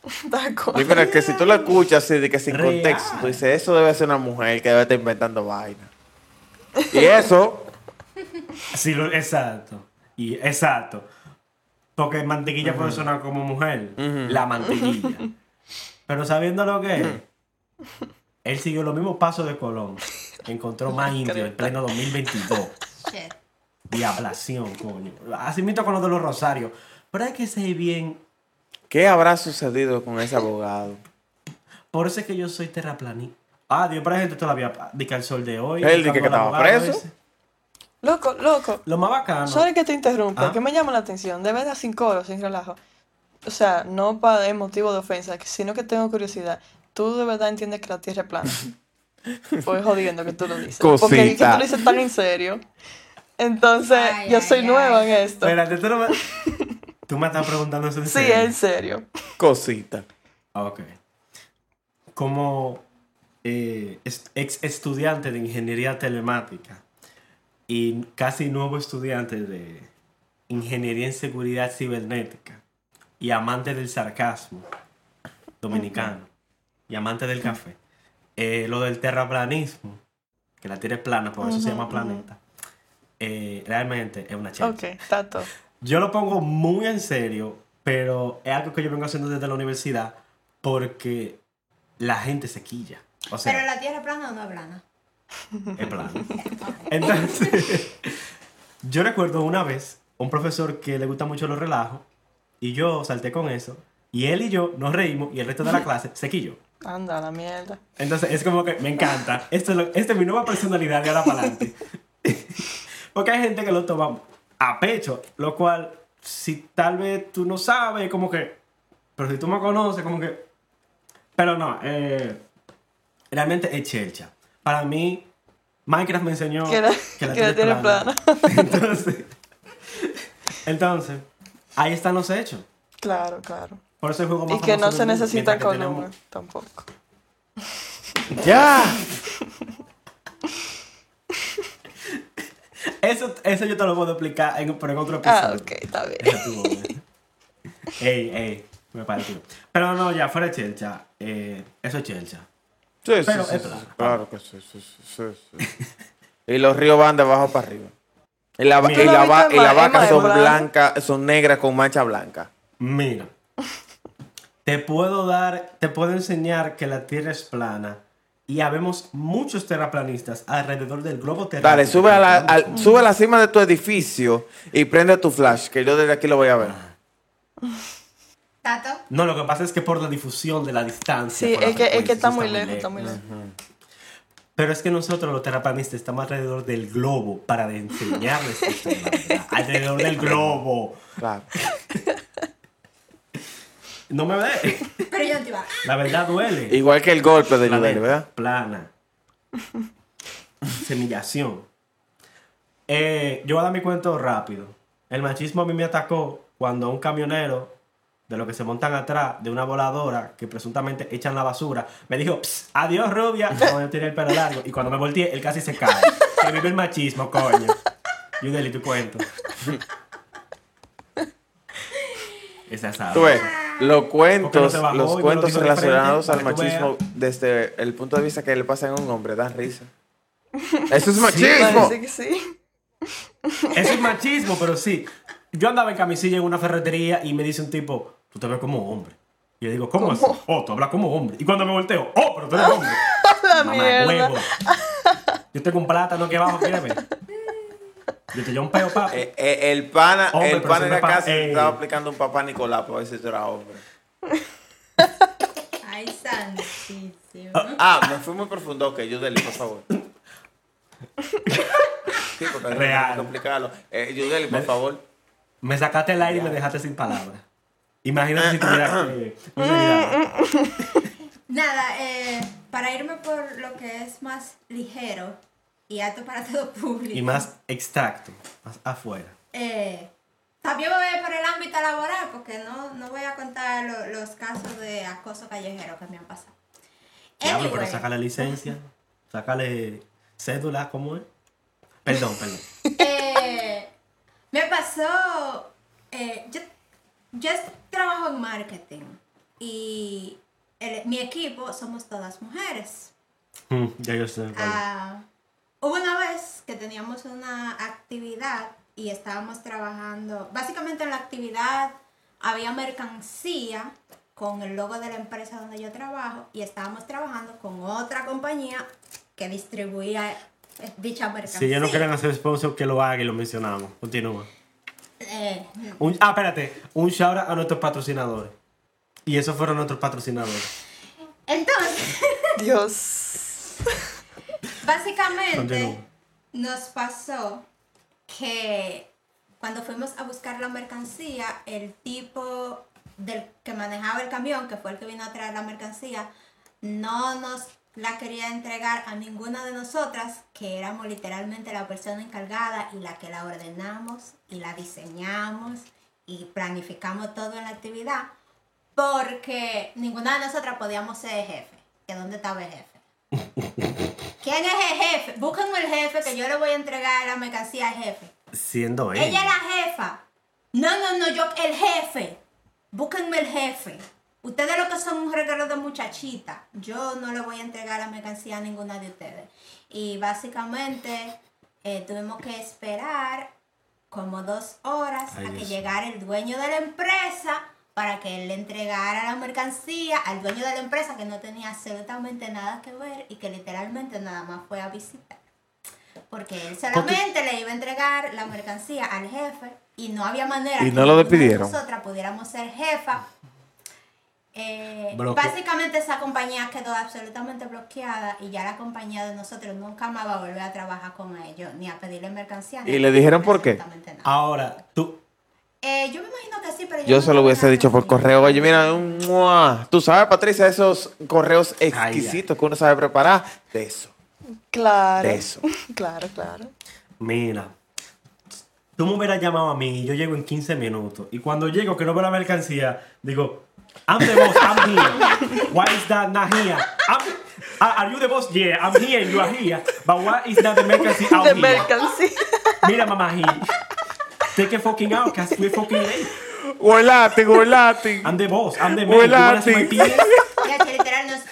[LAUGHS] Tal Y cual. mira, que si tú lo escuchas así, de que sin Real. contexto, tú dices, eso debe ser una mujer que debe estar inventando vaina. Y eso, [LAUGHS] Sí, lo- exacto. Y exacto. Porque mantequilla puede sonar como mujer. La mantequilla. Pero sabiendo lo que es, él siguió los mismos pasos de Colón. Encontró más indio en pleno 2022. [LAUGHS] Shit. Diablación, coño. Así mismo con lo de los rosarios. Pero hay que ser bien ¿Qué habrá sucedido con ese abogado? Por eso es que yo soy terraplanista. Ah, Dios, pero hay gente todavía de que al sol de hoy. Él di que al estaba preso. ese. Loco, loco. Lo más bacano. Sorry que te interrumpa, Ah. que me llama la atención. De verdad, sin coro, sin relajo. O sea, no para motivo de ofensa, sino que tengo curiosidad. ¿Tú de verdad entiendes que la Tierra es plana? [LAUGHS] Pues jodiendo que tú lo dices. Porque es que Cosita. tú lo dices tan en serio. Entonces, Ay, yo ay, soy ay. nueva en esto. Espérate, tú no me... Tú me estás preguntando eso en Sí, serio. en serio. Cosita. Ah, Ok. Como eh, ex estudiante de ingeniería telemática y casi nuevo estudiante de ingeniería en seguridad cibernética y amante del sarcasmo dominicano y amante del café, eh, lo del terraplanismo, que la Tierra es plana, por eso se llama planeta, eh, realmente es una chelcha. Ok, tato. [LAUGHS] Yo lo pongo muy en serio, pero es algo que yo vengo haciendo desde la universidad porque la gente se quilla. O sea, Pero la tierra es plana o no es plana. [LAUGHS] es plano. Entonces, [LAUGHS] yo recuerdo una vez un profesor que le gusta mucho los relajos y yo salté con eso y él y yo nos reímos y el resto de la clase se quilló. Anda, la mierda. Entonces es como que me encanta. Esto es, lo- esta es mi nueva personalidad de ahora para adelante. [LAUGHS] Porque hay gente que lo toma a pecho, lo cual, si tal vez tú no sabes, como que. Pero si tú me conoces, como que. Pero no, eh, realmente es chelcha. Para mí, Minecraft me enseñó Que la- que la que la Tierra Tierra es es plana. [LAUGHS] Entonces, entonces, ahí están los hechos. Claro, claro. Por eso el juego más Y que no se necesita tenemos- columna tampoco. [LAUGHS] ¡Ya! [LAUGHS] Eso, eso yo te lo puedo explicar, en, pero en otro episodio. Ah, ok, está bien. Ey, ey, me pareció. Pero no, ya, fuera de chelcha. Eh, eso es chelcha. Sí, sí, Pero sí, es sí. Claro que sí, sí, sí, sí, sí. [LAUGHS] y los ríos van de abajo para arriba. Y la, y la, ¿Tú lo va- viste y la vaca son blancas, son negras con mancha blanca. Mira, te puedo dar, te puedo enseñar que la Tierra es plana y habemos muchos terraplanistas alrededor del globo terráqueo. Dale, sube a, la, al- sube a la cima de tu edificio y prende tu flash, que yo desde aquí lo voy a ver. Tato, No, lo que pasa es que por la difusión de la distancia. Sí, es que, es que está muy lejos, está muy lejos. Pero es que nosotros los terraplanistas estamos alrededor del globo para enseñarles. [LAUGHS] Alrededor del globo. Claro. [LAUGHS] No me ve. pero yo no te iba. La verdad duele. Igual que el golpe de Yudeli, Planeta, ¿verdad? Plana. Semillación. Eh, yo voy a dar mi cuento rápido. El machismo a mí me atacó cuando un camionero de los que se montan atrás de una voladora que presuntamente echan la basura me dijo "Psst, adiós rubia cuando yo tenía el pelo largo y cuando me volteé él casi se cae que vive el machismo coño Yudeli tu cuento esa es Tú ves, los no cuentos, y los cuentos relacionados al que machismo desde el punto de vista que le pasa a un hombre dan risa. [LAUGHS] Eso es machismo. Parece que sí. Eso es machismo, pero sí. Yo andaba en camisilla en una ferretería y me dice un tipo, tú te ves como hombre. Y yo digo, ¿cómo, así? Oh, tú hablas como hombre. Y cuando me volteo, oh, pero tú eres [LAUGHS] hombre. La Mamá, mierda. huevo. Yo tengo un plátano aquí abajo, mírame. Yo te llevo un peo, papi. [LAUGHS] Eh, eh, el pana, Hombre, el pero pana si en me la pa- casa eh. estaba aplicando un papá Nicolás para ver si tú eras hombre. Ay, santísimo. Ah, me fui muy profundo. Ok, Yudeli, por favor. Sí, porque Real. que complicarlo. Eh, Yudeli, por favor. Me sacaste el aire y me dejaste sin palabras. Imagínate si tuviera que... [LAUGHS] que- Nada, eh, para irme por lo que es más ligero y apto para todo público. y más extracto, más afuera. Eh, también voy por el ámbito laboral porque no, no voy a contar lo- los casos de acoso callejero que me han pasado. Diablo, pero Anyway, sácale licencia, sácale cédula, ¿cómo es? Perdón, perdón. [LAUGHS] eh, me pasó, eh, yo, yo trabajo en marketing y el- mi equipo somos todas mujeres. Mm, ya yo sé. vale. Ah, hubo una vez que teníamos una actividad y estábamos trabajando, básicamente en la actividad había mercancía con el logo de la empresa donde yo trabajo y estábamos trabajando con otra compañía que distribuía eh, dicha mercancía. Si ellos no quieren hacer sponsor, que lo haga y lo mencionamos. Continúa. Eh, Un- ah, espérate. Un shout out a nuestros patrocinadores. Y esos fueron nuestros patrocinadores. Entonces, [LAUGHS] Dios. Básicamente Continúa. nos pasó que cuando fuimos a buscar la mercancía, el tipo del que manejaba el camión, que fue el que vino a traer la mercancía, no nos la quería entregar a ninguna de nosotras, que éramos literalmente la persona encargada y la que la ordenamos y la diseñamos y planificamos todo en la actividad, porque ninguna de nosotras podíamos ser jefe. ¿Que dónde estaba el jefe? [LAUGHS] ¿Quién es el jefe? Búsquenme el jefe que yo le voy a entregar la mercancía al jefe. Siendo él. Ella es la jefa. No, no, no, yo, el jefe. Búsquenme el jefe. Ustedes lo que son un regalo de muchachita. Yo no le voy a entregar la mercancía a ninguna de ustedes. Y básicamente eh, tuvimos que esperar como dos horas Ay, a que Dios. llegara el dueño de la empresa para que él le entregara la mercancía al dueño de la empresa que no tenía absolutamente nada que ver y que literalmente nada más fue a visitar. Porque él solamente le iba a entregar la mercancía al jefe y no había manera Y que lo despidieron. nosotras pudiéramos ser jefa. Eh, básicamente esa compañía quedó absolutamente bloqueada y ya la compañía de nosotros nunca más va a volver a trabajar con ellos, ni a pedirle mercancía. ni ¿Y le dijeron por qué? nada. Ahora, tú. Eh, yo me imagino que sí, pero Yo no se lo hubiese dicho por correo. Oye, mira, un ¡mua! tú sabes, Patricia, esos correos exquisitos que uno sabe preparar. De eso. Claro. De eso. [LAUGHS] Claro, claro. Mira. Tú me hubieras llamado a mí y yo llego en 15 minutos. Y cuando llego, que no veo la mercancía, digo, I'm the boss, I'm here. Why is that not here? I'm, are are you the boss? Yeah, I'm here you are here. But why is that the mercancy out [LAUGHS] De here? mercancía. Mira, mamá, he, take it fucking out, cause we're fucking late. Huelati, huelati. I'm the boss, I'm the man. Well, You wanna see my Ati. penis? Ya, que literal, nos-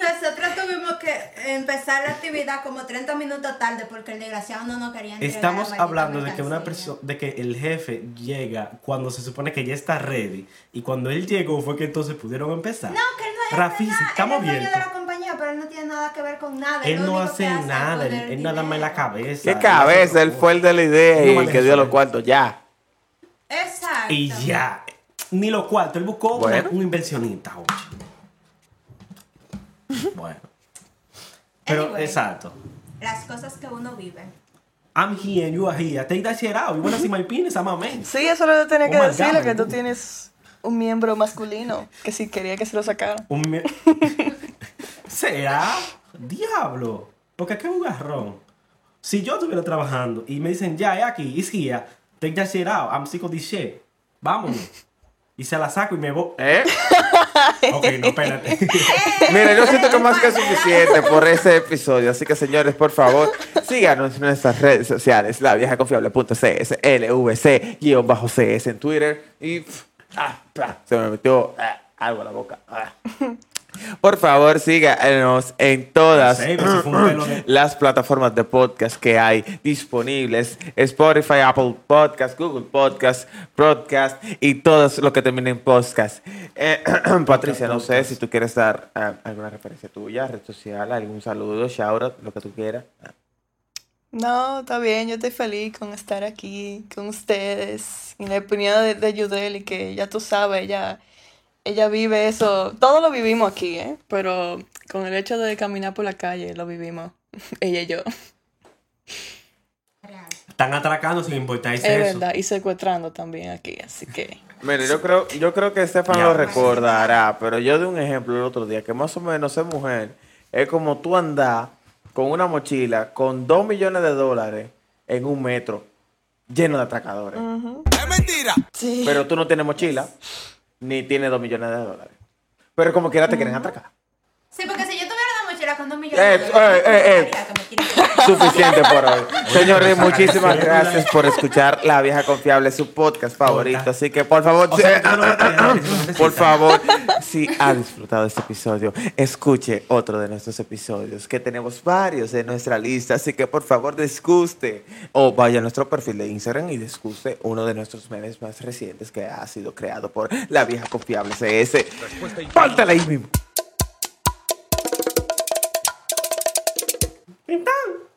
nosotros tuvimos que empezar la actividad como 30 minutos tarde porque el desgraciado no nos quería entregar Estamos hablando de que una persona, de que el jefe llega cuando se supone que ya está ready y cuando él llegó fue que entonces pudieron empezar. No, que él no es Rafi, estamos bien. Pero él no tiene nada que ver con nada. Él no hace nada, él, nada más en la cabeza. ¿Qué cabeza? Él fue el de la idea No y el que dio los cuartos. Ya. Exacto. Y ya. Ni los cuartos, él buscó Bueno. un inversionista, oye. Bueno. Pero, Anyway. exacto. Las cosas que uno vive. I'm here and you are here. Take that shit out. You wanna see my penis? I'm a man. Sí, eso lo tenía Oh que decirle, God, que tú tienes un miembro masculino, que si quería que se lo sacara. Un [LAUGHS] ¿Será? Diablo. Porque qué un garrón. Si yo estuviera trabajando y me dicen, ya, es aquí, it's here, take that shit out, I'm sick of this shit. Vámonos. Y se la saco y me voy. ¿Eh? [LAUGHS] Ok, no, espérate. [LAUGHS] Mira, yo siento que más que suficiente por ese episodio. Así que, señores, por favor, síganos en nuestras redes sociales. La vieja confiable.cs, LVC, guion bajo CS en Twitter. Y pff, ah, pa, se me metió ah, algo a la boca. ah. [LAUGHS] Por favor, síganos en todas de- [CLEARS THROAT] las plataformas de podcast que hay disponibles. Spotify, Apple Podcast, Google Podcast, Podcast y todos lo que terminen en podcast. Eh, [CLEARS THROAT] Patricia, no sé si tú quieres dar ah, alguna referencia tuya, red social, algún saludo, shout out, lo que tú quieras. No, está bien, yo estoy feliz con estar aquí con ustedes. Y la opinión de, de Yudeli, que ya tú sabes, ella, ella vive eso. Todo lo vivimos aquí, ¿eh? Pero con el hecho de caminar por la calle, lo vivimos. [LAUGHS] ella y yo. Están atracando sin importarse Es eso. verdad. Y secuestrando también aquí, así que. Mire, yo creo, yo creo que Estefan lo recordará, pero yo di un ejemplo el otro día, que más o menos ser mujer es como tú andar con una mochila con dos millones de dólares en un metro lleno de atracadores. ¡Es mentira! Sí. Pero tú no tienes mochila, ni tienes dos millones de dólares. Pero como quiera te quieren atracar. Sí, porque si yo tuviera una mochila con dos millones Eh, de dólares, eh, eh, eh. Suficiente por hoy. Señores, muchísimas gracias por escuchar La Vieja Confiable, su podcast favorito. Así que, por favor, por favor, si ha disfrutado este episodio, escuche otro de nuestros episodios, que tenemos varios en nuestra lista. Así que, por favor, disguste o vaya a nuestro perfil de Instagram y disguste uno de nuestros memes más recientes que ha sido creado por La Vieja Confiable CS. Pártale ahí mismo. Então.